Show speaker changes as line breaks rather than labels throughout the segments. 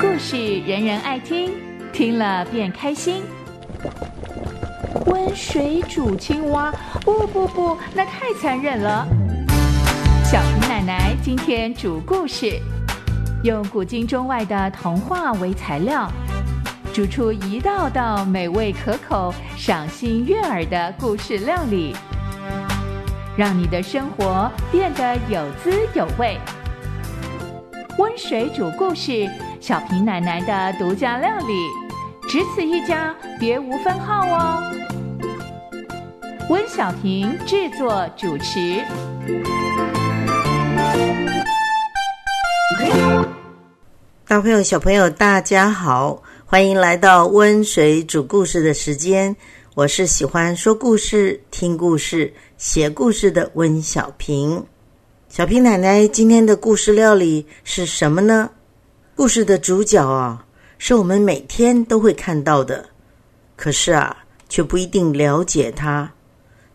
故事人人爱听，听了便开心。温水煮青蛙，不不不，那太残忍了。小平奶奶今天煮故事，用古今中外的童话为材料，煮出一道道美味可口、赏心悦耳的故事料理，让你的生活变得有滋有味。温水煮故事，小平奶奶的独家料理，只此一家，别无分号哦。温小平制作主持。
大朋友、小朋友，大家好，欢迎来到温水煮故事的时间。我是喜欢说故事、听故事、写故事的温小平。小平奶奶今天的故事料理是什么呢？故事的主角啊，是我们每天都会看到的，可是啊，却不一定了解它，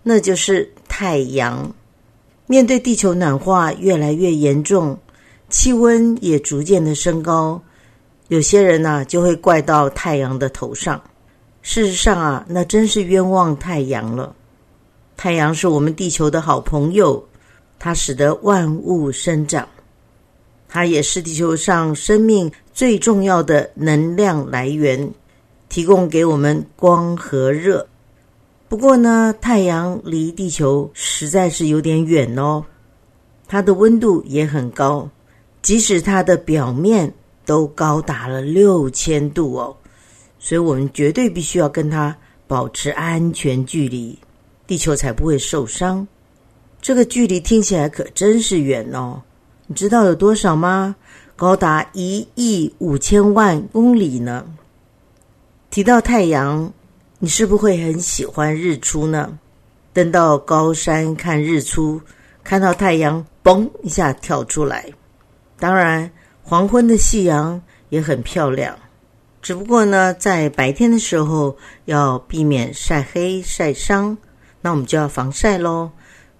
那就是太阳。面对地球暖化越来越严重。气温也逐渐的升高，有些人呢就会怪到太阳的头上。事实上啊，那真是冤枉太阳了。太阳是我们地球的好朋友，它使得万物生长，它也是地球上生命最重要的能量来源，提供给我们光和热。不过呢，太阳离地球实在是有点远哦，它的温度也很高。即使它的表面都高达了六千度哦，所以我们绝对必须要跟它保持安全距离，地球才不会受伤。这个距离听起来可真是远哦，你知道有多少吗？高达一亿五千万公里呢。提到太阳，你是不是会很喜欢日出呢？登到高山看日出，看到太阳嘣一下跳出来。当然，黄昏的夕阳也很漂亮，只不过呢，在白天的时候要避免晒黑晒伤，那我们就要防晒喽。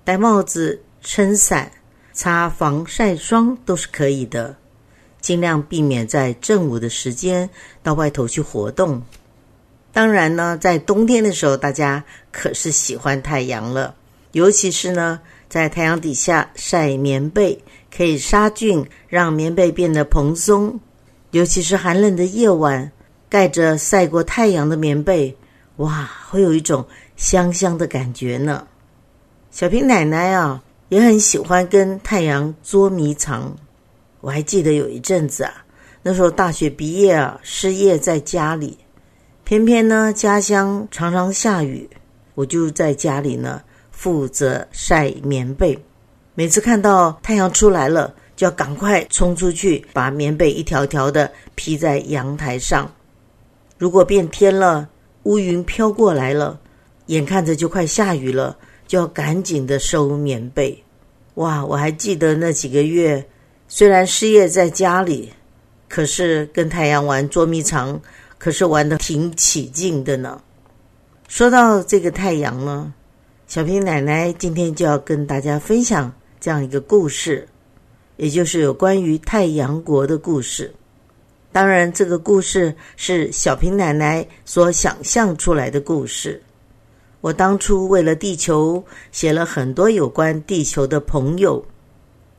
戴帽子、撑伞、擦防晒霜都是可以的，尽量避免在正午的时间到外头去活动。当然呢，在冬天的时候，大家可是喜欢太阳了，尤其是呢，在太阳底下晒棉被。可以杀菌，让棉被变得蓬松。尤其是寒冷的夜晚，盖着晒过太阳的棉被，哇，会有一种香香的感觉呢。小平奶奶啊，也很喜欢跟太阳捉迷藏。我还记得有一阵子啊，那时候大学毕业啊，失业在家里，偏偏呢家乡常常下雨，我就在家里呢负责晒棉被。每次看到太阳出来了，就要赶快冲出去，把棉被一条条的披在阳台上。如果变天了，乌云飘过来了，眼看着就快下雨了，就要赶紧的收棉被。哇，我还记得那几个月，虽然失业在家里，可是跟太阳玩捉迷藏，可是玩的挺起劲的呢。说到这个太阳呢，小平奶奶今天就要跟大家分享。这样一个故事，也就是有关于太阳国的故事。当然，这个故事是小平奶奶所想象出来的故事。我当初为了地球写了很多有关地球的朋友。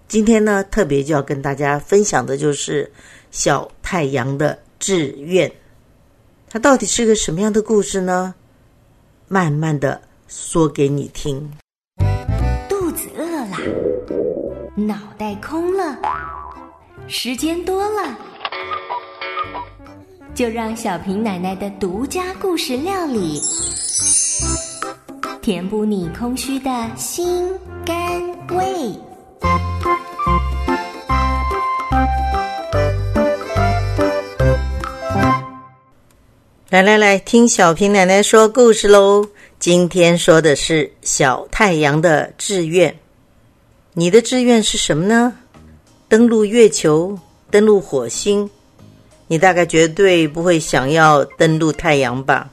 今天呢，特别就要跟大家分享的就是小太阳的志愿。它到底是个什么样的故事呢？慢慢的说给你听。
脑袋空了，时间多了，就让小平奶奶的独家故事料理，填补你空虚的心肝胃。
来来来，听小平奶奶说故事喽！今天说的是小太阳的志愿。你的志愿是什么呢？登陆月球，登陆火星。你大概绝对不会想要登陆太阳吧？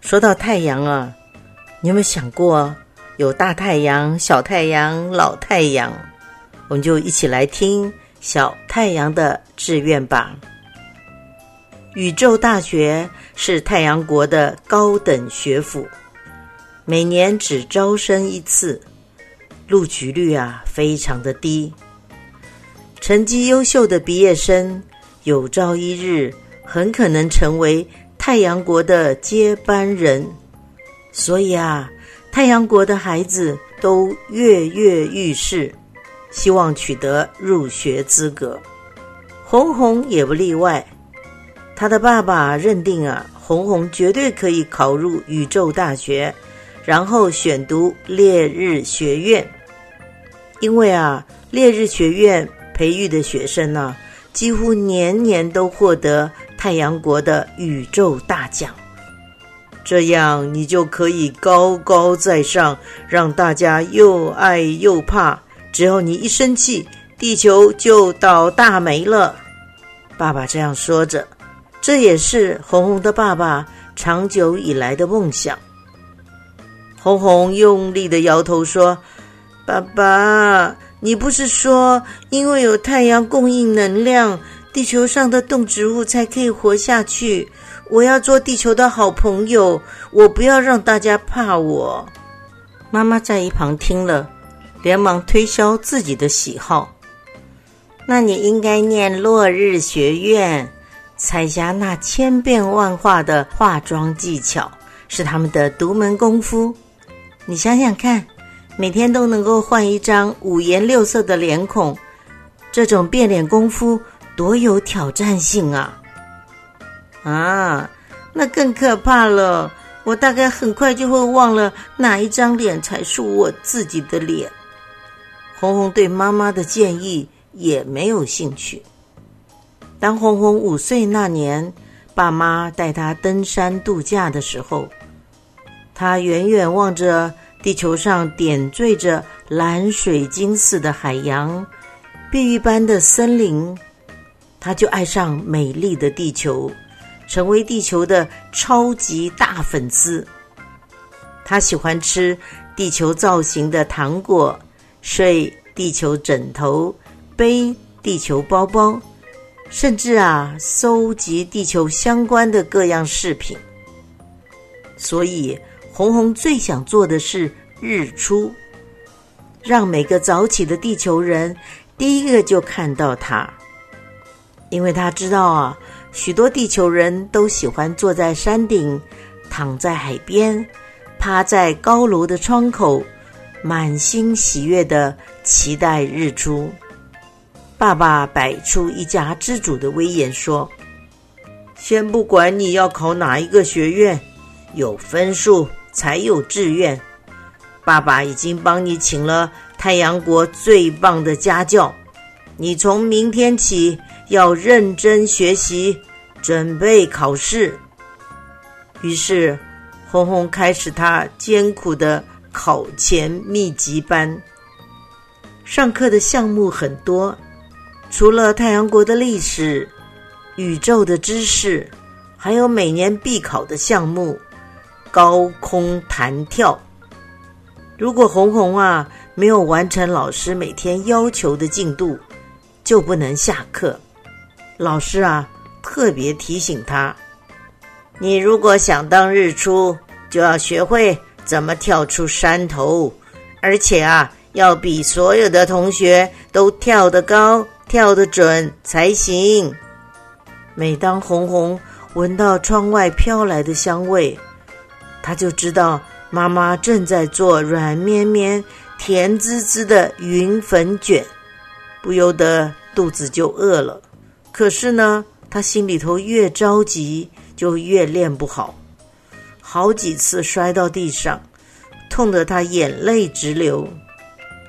说到太阳啊，你有没有想过有大太阳、小太阳、老太阳？我们就一起来听小太阳的志愿吧。宇宙大学是太阳国的高等学府，每年只招生一次，录取率啊非常的低。成绩优秀的毕业生，有朝一日很可能成为太阳国的接班人。所以啊，太阳国的孩子都跃跃欲试，希望取得入学资格。红红也不例外。他的爸爸认定啊，红红绝对可以考入宇宙大学，然后选读烈日学院。因为啊，烈日学院培育的学生呢，几乎年年都获得太阳国的宇宙大奖。这样你就可以高高在上，让大家又爱又怕。只要你一生气，地球就倒大霉了。爸爸这样说着。这也是红红的爸爸长久以来的梦想。红红用力的摇头说：“爸爸，你不是说因为有太阳供应能量，地球上的动植物才可以活下去？我要做地球的好朋友，我不要让大家怕我。”妈妈在一旁听了，连忙推销自己的喜好：“那你应该念落日学院。”彩霞那千变万化的化妆技巧是他们的独门功夫。你想想看，每天都能够换一张五颜六色的脸孔，这种变脸功夫多有挑战性啊！啊，那更可怕了。我大概很快就会忘了哪一张脸才是我自己的脸。红红对妈妈的建议也没有兴趣。当红红五岁那年，爸妈带他登山度假的时候，他远远望着地球上点缀着蓝水晶似的海洋、碧玉般的森林，他就爱上美丽的地球，成为地球的超级大粉丝。他喜欢吃地球造型的糖果，睡地球枕头，背地球包包。甚至啊，搜集地球相关的各样饰品。所以，红红最想做的是日出，让每个早起的地球人第一个就看到它。因为他知道啊，许多地球人都喜欢坐在山顶，躺在海边，趴在高楼的窗口，满心喜悦的期待日出。爸爸摆出一家之主的威严，说：“先不管你要考哪一个学院，有分数才有志愿。爸爸已经帮你请了太阳国最棒的家教，你从明天起要认真学习，准备考试。”于是，红红开始他艰苦的考前密集班，上课的项目很多。除了太阳国的历史、宇宙的知识，还有每年必考的项目——高空弹跳。如果红红啊没有完成老师每天要求的进度，就不能下课。老师啊特别提醒他：你如果想当日出，就要学会怎么跳出山头，而且啊要比所有的同学都跳得高。跳得准才行。每当红红闻到窗外飘来的香味，他就知道妈妈正在做软绵绵、甜滋滋的云粉卷，不由得肚子就饿了。可是呢，他心里头越着急，就越练不好，好几次摔到地上，痛得他眼泪直流。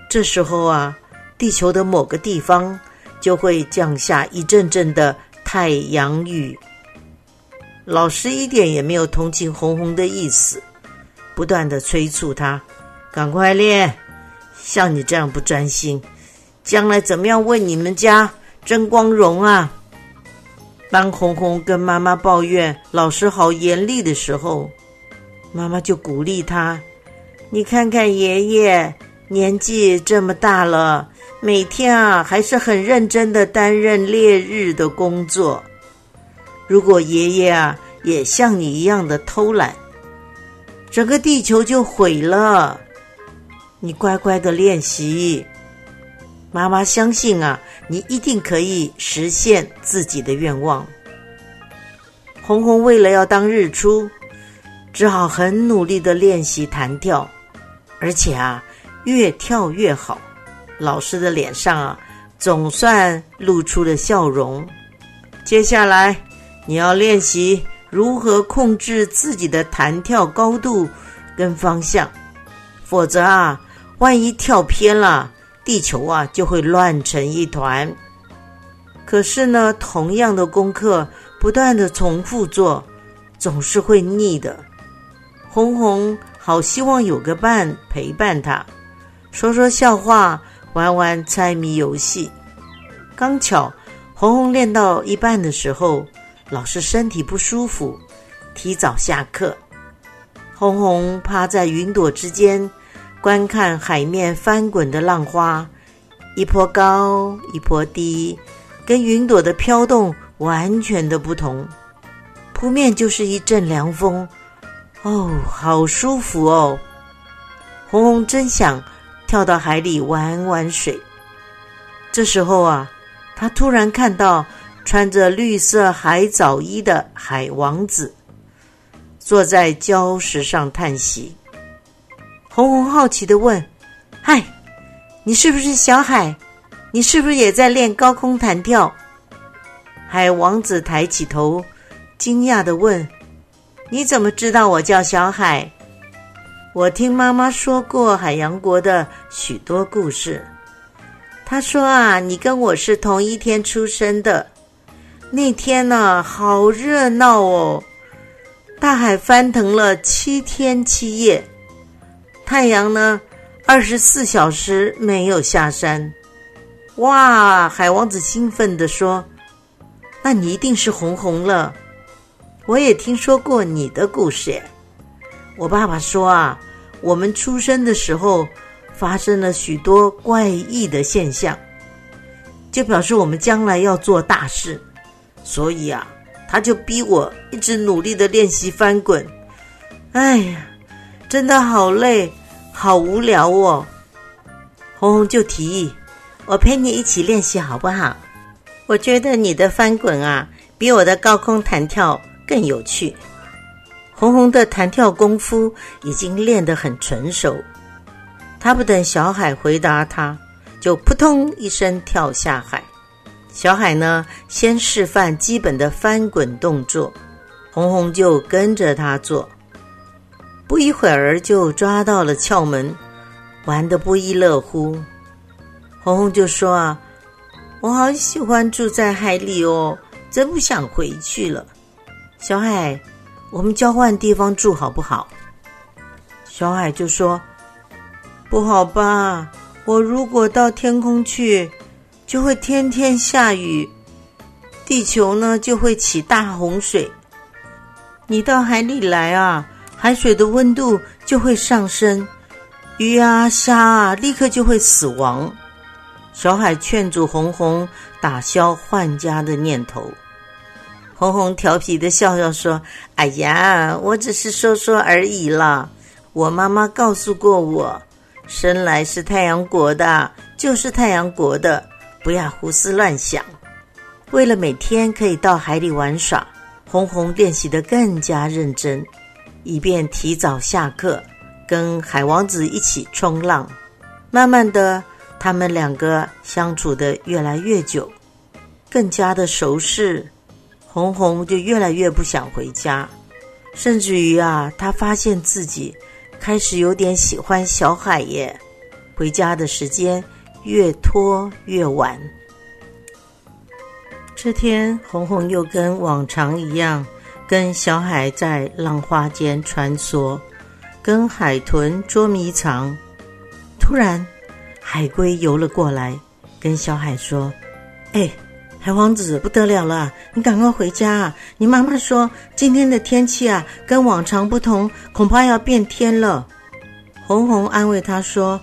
这时候啊，地球的某个地方。就会降下一阵阵的太阳雨。老师一点也没有同情红红的意思，不断的催促他赶快练。像你这样不专心，将来怎么样为你们家争光荣啊？当红红跟妈妈抱怨老师好严厉的时候，妈妈就鼓励他：“你看看爷爷，年纪这么大了，每天啊还是很认真的担任烈日的工作。如果爷爷啊也像你一样的偷懒，整个地球就毁了。你乖乖的练习，妈妈相信啊，你一定可以实现自己的愿望。红红为了要当日出，只好很努力的练习弹跳，而且啊，越跳越好。老师的脸上啊，总算露出了笑容。接下来，你要练习如何控制自己的弹跳高度跟方向，否则啊。万一跳偏了，地球啊就会乱成一团。可是呢，同样的功课不断的重复做，总是会腻的。红红好希望有个伴陪伴他，说说笑话，玩玩猜谜游戏。刚巧红红练到一半的时候，老师身体不舒服，提早下课。红红趴在云朵之间。观看海面翻滚的浪花，一波高，一波低，跟云朵的飘动完全的不同。扑面就是一阵凉风，哦，好舒服哦！红红真想跳到海里玩玩水。这时候啊，他突然看到穿着绿色海藻衣的海王子，坐在礁石上叹息。红红好奇的问：“嗨，你是不是小海？你是不是也在练高空弹跳？”海王子抬起头，惊讶的问：“你怎么知道我叫小海？我听妈妈说过海洋国的许多故事。她说啊，你跟我是同一天出生的。那天呢，好热闹哦，大海翻腾了七天七夜。”太阳呢？二十四小时没有下山。哇！海王子兴奋地说：“那你一定是红红了。我也听说过你的故事。我爸爸说啊，我们出生的时候发生了许多怪异的现象，就表示我们将来要做大事。所以啊，他就逼我一直努力的练习翻滚。哎呀！”真的好累，好无聊哦。红红就提议：“我陪你一起练习好不好？”我觉得你的翻滚啊，比我的高空弹跳更有趣。红红的弹跳功夫已经练得很纯熟，他不等小海回答，他就扑通一声跳下海。小海呢，先示范基本的翻滚动作，红红就跟着他做。不一会儿就抓到了窍门，玩得不亦乐乎。红红就说：“啊，我好喜欢住在海里哦，真不想回去了。”小海，我们交换地方住好不好？小海就说：“不好吧，我如果到天空去，就会天天下雨，地球呢就会起大洪水。你到海里来啊！”海水的温度就会上升，鱼啊虾啊立刻就会死亡。小海劝阻红红打消换家的念头。红红调皮的笑笑说：“哎呀，我只是说说而已啦。我妈妈告诉过我，生来是太阳国的，就是太阳国的，不要胡思乱想。为了每天可以到海里玩耍，红红练习的更加认真。”以便提早下课，跟海王子一起冲浪。慢慢的，他们两个相处的越来越久，更加的熟识。红红就越来越不想回家，甚至于啊，他发现自己开始有点喜欢小海耶。回家的时间越拖越晚。这天，红红又跟往常一样。跟小海在浪花间穿梭，跟海豚捉迷藏。突然，海龟游了过来，跟小海说：“哎，海王子不得了了，你赶快回家啊！你妈妈说今天的天气啊，跟往常不同，恐怕要变天了。”红红安慰他说：“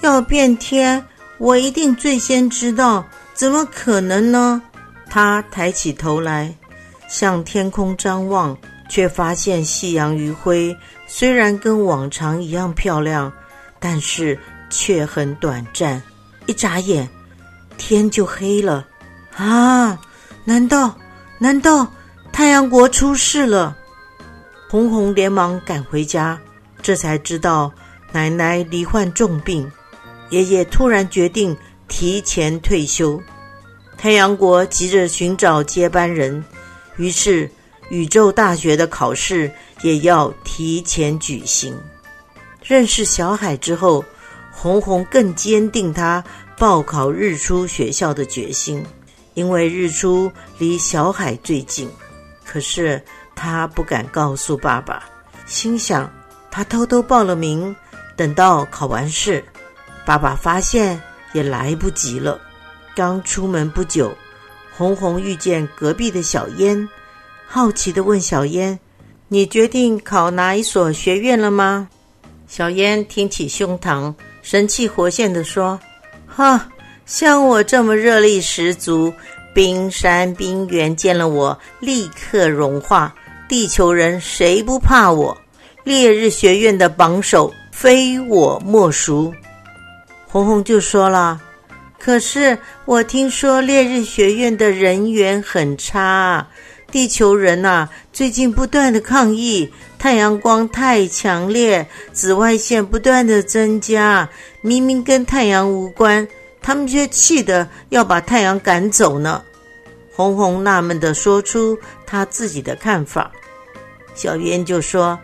要变天，我一定最先知道，怎么可能呢？他抬起头来，向天空张望，却发现夕阳余晖虽然跟往常一样漂亮，但是却很短暂，一眨眼，天就黑了。啊！难道难道太阳国出事了？红红连忙赶回家，这才知道奶奶罹患重病，爷爷突然决定提前退休。太阳国急着寻找接班人，于是宇宙大学的考试也要提前举行。认识小海之后，红红更坚定他报考日出学校的决心。因为日出离小海最近，可是他不敢告诉爸爸，心想他偷偷报了名，等到考完试，爸爸发现也来不及了。刚出门不久，红红遇见隔壁的小烟，好奇的问小烟：“你决定考哪一所学院了吗？”小烟挺起胸膛，神气活现的说：“哈。”像我这么热力十足，冰山冰原见了我立刻融化。地球人谁不怕我？烈日学院的榜首非我莫属。红红就说了：“可是我听说烈日学院的人缘很差，地球人呐，最近不断的抗议，太阳光太强烈，紫外线不断的增加，明明跟太阳无关。”他们却气得要把太阳赶走呢。红红纳闷的说出他自己的看法。小渊就说：“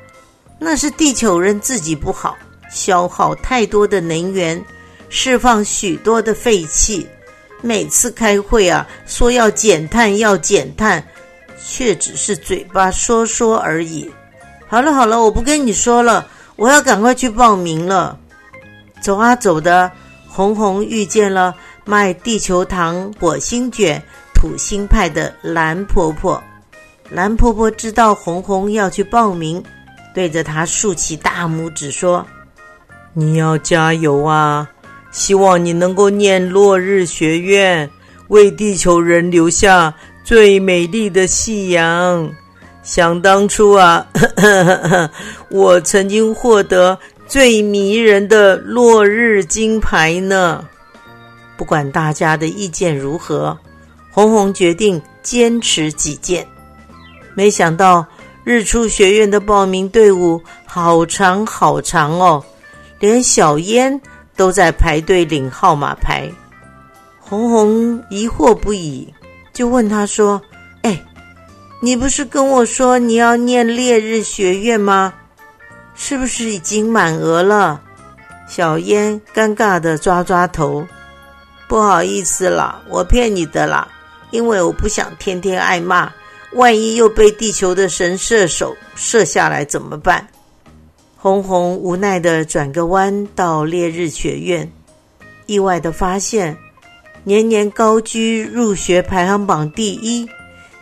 那是地球人自己不好，消耗太多的能源，释放许多的废气。每次开会啊，说要减碳要减碳，却只是嘴巴说说而已。”好了好了，我不跟你说了，我要赶快去报名了。走啊走的。红红遇见了卖地球糖、火星卷、土星派的蓝婆婆。蓝婆婆知道红红要去报名，对着她竖起大拇指说：“你要加油啊！希望你能够念落日学院，为地球人留下最美丽的夕阳。想当初啊，我曾经获得。”最迷人的落日金牌呢？不管大家的意见如何，红红决定坚持己见。没想到日出学院的报名队伍好长好长哦，连小烟都在排队领号码牌。红红疑惑不已，就问他说：“哎，你不是跟我说你要念烈日学院吗？”是不是已经满额了？小烟尴尬的抓抓头，不好意思啦，我骗你的啦，因为我不想天天挨骂，万一又被地球的神射手射下来怎么办？红红无奈的转个弯到烈日学院，意外的发现，年年高居入学排行榜第一，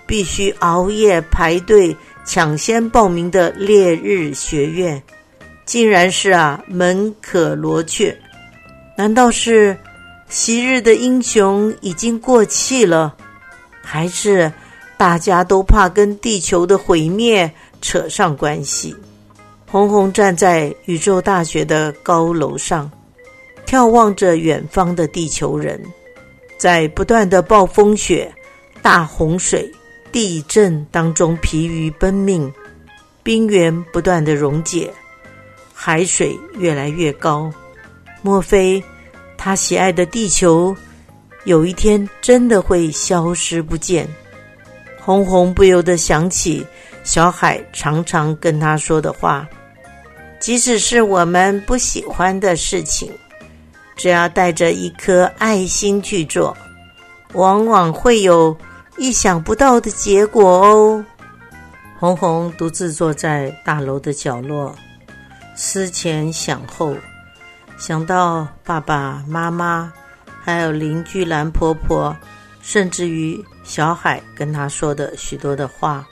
必须熬夜排队。抢先报名的烈日学院，竟然是啊门可罗雀。难道是昔日的英雄已经过气了，还是大家都怕跟地球的毁灭扯上关系？红红站在宇宙大学的高楼上，眺望着远方的地球人，在不断的暴风雪、大洪水。地震当中疲于奔命，冰原不断的溶解，海水越来越高。莫非他喜爱的地球有一天真的会消失不见？红红不由得想起小海常常跟他说的话：即使是我们不喜欢的事情，只要带着一颗爱心去做，往往会有。意想不到的结果哦！红红独自坐在大楼的角落，思前想后，想到爸爸妈妈，还有邻居蓝婆婆，甚至于小海跟他说的许多的话，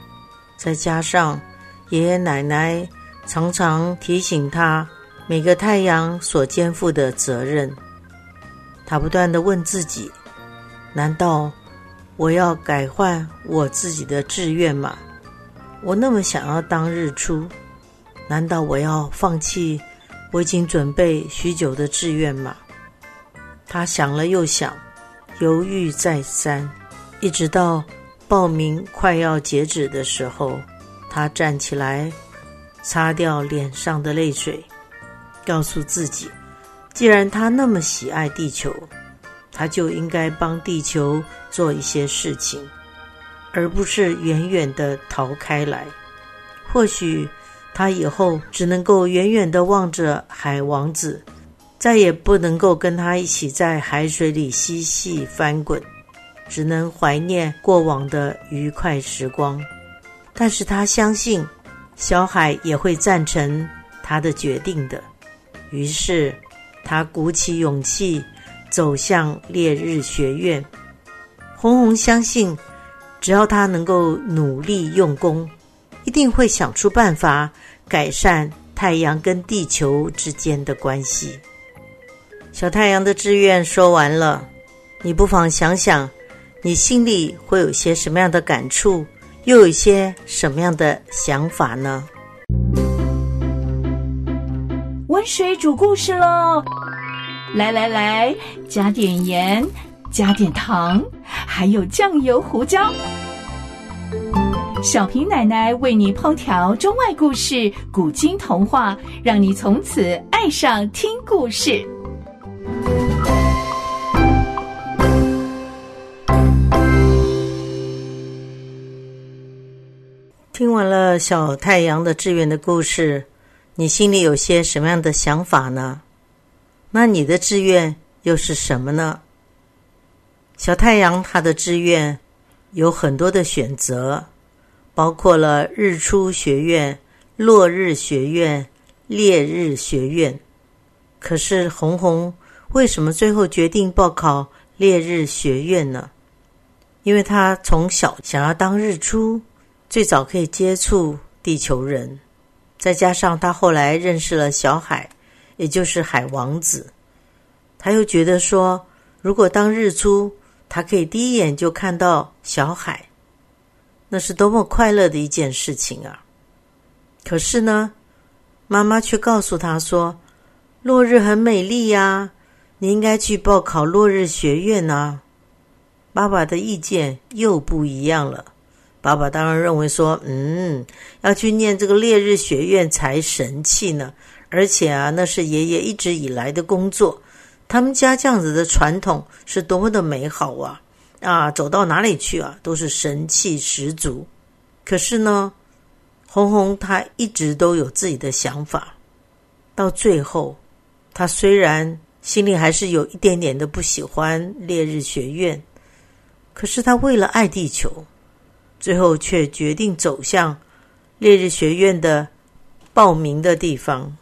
再加上爷爷奶奶常常提醒他每个太阳所肩负的责任，他不断的问自己：难道我要改换我自己的志愿吗？我那么想要当日出，难道我要放弃我已经准备许久的志愿吗？他想了又想，犹豫再三，一直到报名快要截止的时候，他站起来，擦掉脸上的泪水，告诉自己：既然他那么喜爱地球，他就应该帮地球做一些事情。而不是远远的逃开来。或许他以后只能够远远的望着海王子，再也不能够跟他一起在海水里嬉戏翻滚，只能怀念过往的愉快时光。但是他相信小海也会赞成他的决定的。于是他鼓起勇气走向烈日学院。红红相信。只要他能够努力用功，一定会想出办法改善太阳跟地球之间的关系。小太阳的志愿说完了，你不妨想想，你心里会有些什么样的感触，又有一些什么样的想法呢？
温水煮故事喽！来来来，加点盐。加点糖，还有酱油、胡椒。小平奶奶为你烹调中外故事、古今童话，让你从此爱上听故事。
听完了小太阳的志愿的故事，你心里有些什么样的想法呢？那你的志愿又是什么呢？小太阳他的志愿有很多的选择，包括了日出学院、落日学院、烈日学院。可是红红为什么最后决定报考烈日学院呢？因为他从小想要当日出，最早可以接触地球人，再加上他后来认识了小海，也就是海王子，他又觉得说，如果当日出。他可以第一眼就看到小海，那是多么快乐的一件事情啊！可是呢，妈妈却告诉他说：“落日很美丽呀，你应该去报考落日学院啊。”爸爸的意见又不一样了。爸爸当然认为说：“嗯，要去念这个烈日学院才神气呢，而且啊，那是爷爷一直以来的工作。”他们家这样子的传统是多么的美好啊！啊，走到哪里去啊，都是神气十足。可是呢，红红她一直都有自己的想法。到最后，她虽然心里还是有一点点的不喜欢烈日学院，可是她为了爱地球，最后却决定走向烈日学院的报名的地方。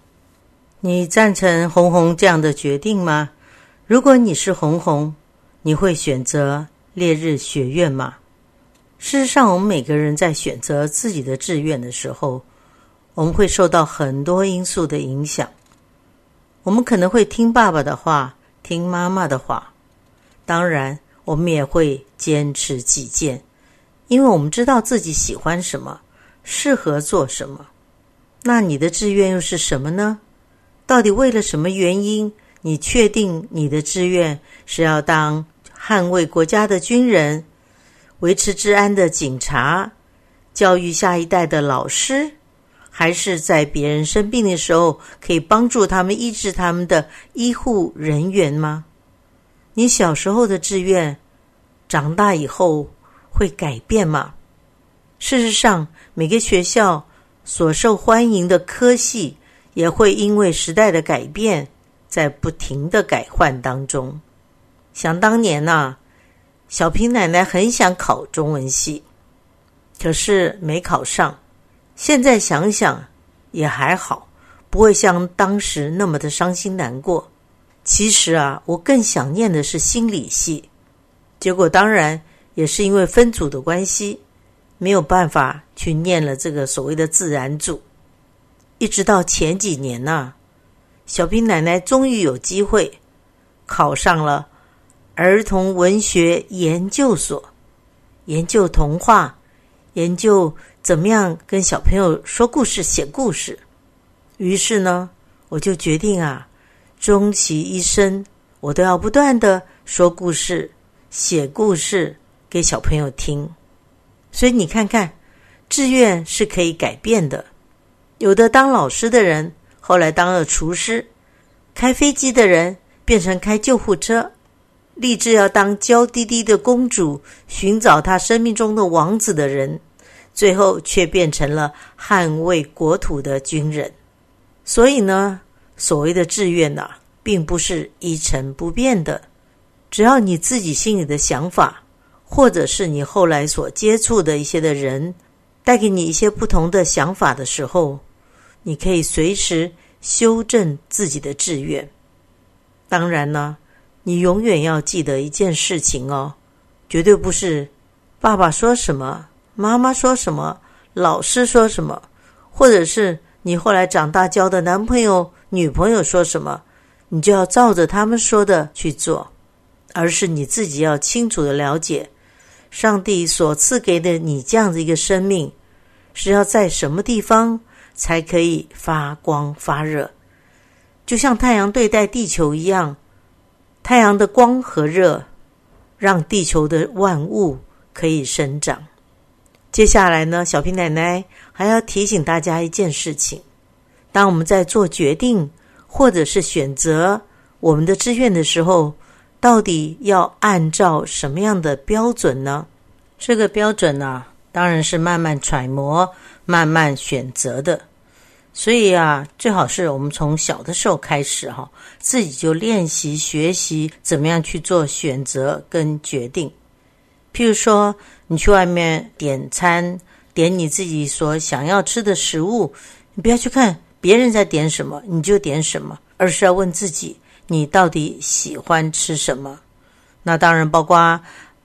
你赞成红红这样的决定吗？如果你是红红，你会选择烈日学院吗？事实上，我们每个人在选择自己的志愿的时候，我们会受到很多因素的影响。我们可能会听爸爸的话，听妈妈的话，当然，我们也会坚持己见，因为我们知道自己喜欢什么，适合做什么。那你的志愿又是什么呢？到底为了什么原因？你确定你的志愿是要当捍卫国家的军人、维持治安的警察、教育下一代的老师，还是在别人生病的时候可以帮助他们医治他们的医护人员吗？你小时候的志愿，长大以后会改变吗？事实上，每个学校所受欢迎的科系。也会因为时代的改变，在不停的改换当中。想当年呐，小平奶奶很想考中文系，可是没考上。现在想想也还好，不会像当时那么的伤心难过。其实啊，我更想念的是心理系，结果当然也是因为分组的关系，没有办法去念了这个所谓的自然组。一直到前几年呢，小平奶奶终于有机会考上了儿童文学研究所，研究童话，研究怎么样跟小朋友说故事、写故事。于是呢，我就决定啊，终其一生，我都要不断的说故事、写故事给小朋友听。所以你看看，志愿是可以改变的。有的当老师的人，后来当了厨师；开飞机的人变成开救护车；立志要当娇滴滴的公主，寻找他生命中的王子的人，最后却变成了捍卫国土的军人。所以呢，所谓的志愿呢，并不是一成不变的。只要你自己心里的想法，或者是你后来所接触的一些的人，带给你一些不同的想法的时候，你可以随时修正自己的志愿。当然呢，你永远要记得一件事情哦，绝对不是爸爸说什么、妈妈说什么、老师说什么，或者是。你后来长大交的男朋友、女朋友说什么，你就要照着他们说的去做，而是你自己要清楚的了解，上帝所赐给的你这样的一个生命，是要在什么地方才可以发光发热，就像太阳对待地球一样，太阳的光和热，让地球的万物可以生长。接下来呢，小平奶奶还要提醒大家一件事情：当我们在做决定或者是选择我们的志愿的时候，到底要按照什么样的标准呢？这个标准呢，当然是慢慢揣摩、慢慢选择的。所以啊，最好是我们从小的时候开始哈，自己就练习学习怎么样去做选择跟决定。譬如说，你去外面点餐，点你自己所想要吃的食物，你不要去看别人在点什么，你就点什么，而是要问自己，你到底喜欢吃什么？那当然包括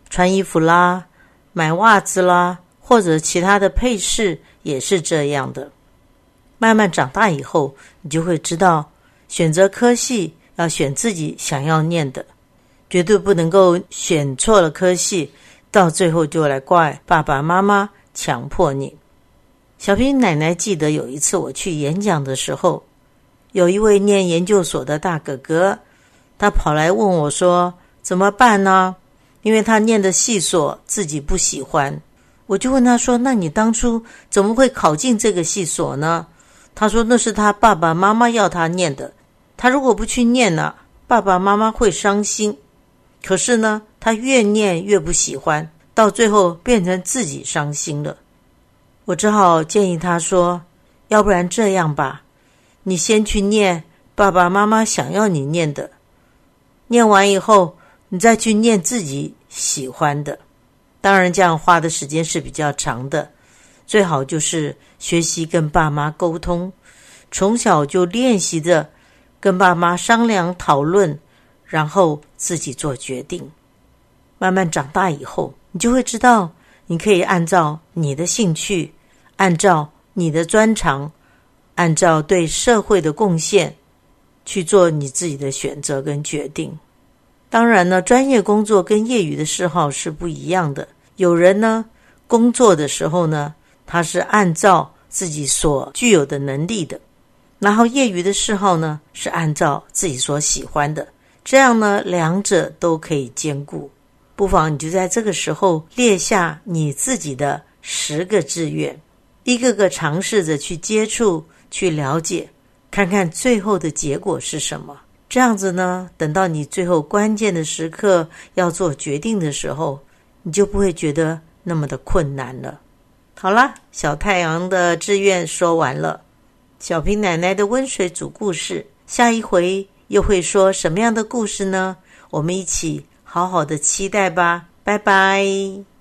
穿衣服啦、买袜子啦，或者其他的配饰也是这样的。慢慢长大以后，你就会知道，选择科系要选自己想要念的，绝对不能够选错了科系。到最后就来怪爸爸妈妈强迫你。小平奶奶记得有一次我去演讲的时候，有一位念研究所的大哥哥，他跑来问我说：“怎么办呢？”因为他念的系所自己不喜欢。我就问他说：“那你当初怎么会考进这个系所呢？”他说：“那是他爸爸妈妈要他念的，他如果不去念呢，爸爸妈妈会伤心。可是呢？”他越念越不喜欢，到最后变成自己伤心了。我只好建议他说：“要不然这样吧，你先去念爸爸妈妈想要你念的，念完以后，你再去念自己喜欢的。当然，这样花的时间是比较长的。最好就是学习跟爸妈沟通，从小就练习着跟爸妈商量讨论，然后自己做决定。”慢慢长大以后，你就会知道，你可以按照你的兴趣，按照你的专长，按照对社会的贡献去做你自己的选择跟决定。当然呢，专业工作跟业余的嗜好是不一样的。有人呢，工作的时候呢，他是按照自己所具有的能力的；然后业余的嗜好呢，是按照自己所喜欢的。这样呢，两者都可以兼顾。不妨你就在这个时候列下你自己的十个志愿，一个个尝试着去接触、去了解，看看最后的结果是什么。这样子呢，等到你最后关键的时刻要做决定的时候，你就不会觉得那么的困难了。好啦，小太阳的志愿说完了，小平奶奶的温水煮故事，下一回又会说什么样的故事呢？我们一起。好好的期待吧，拜拜。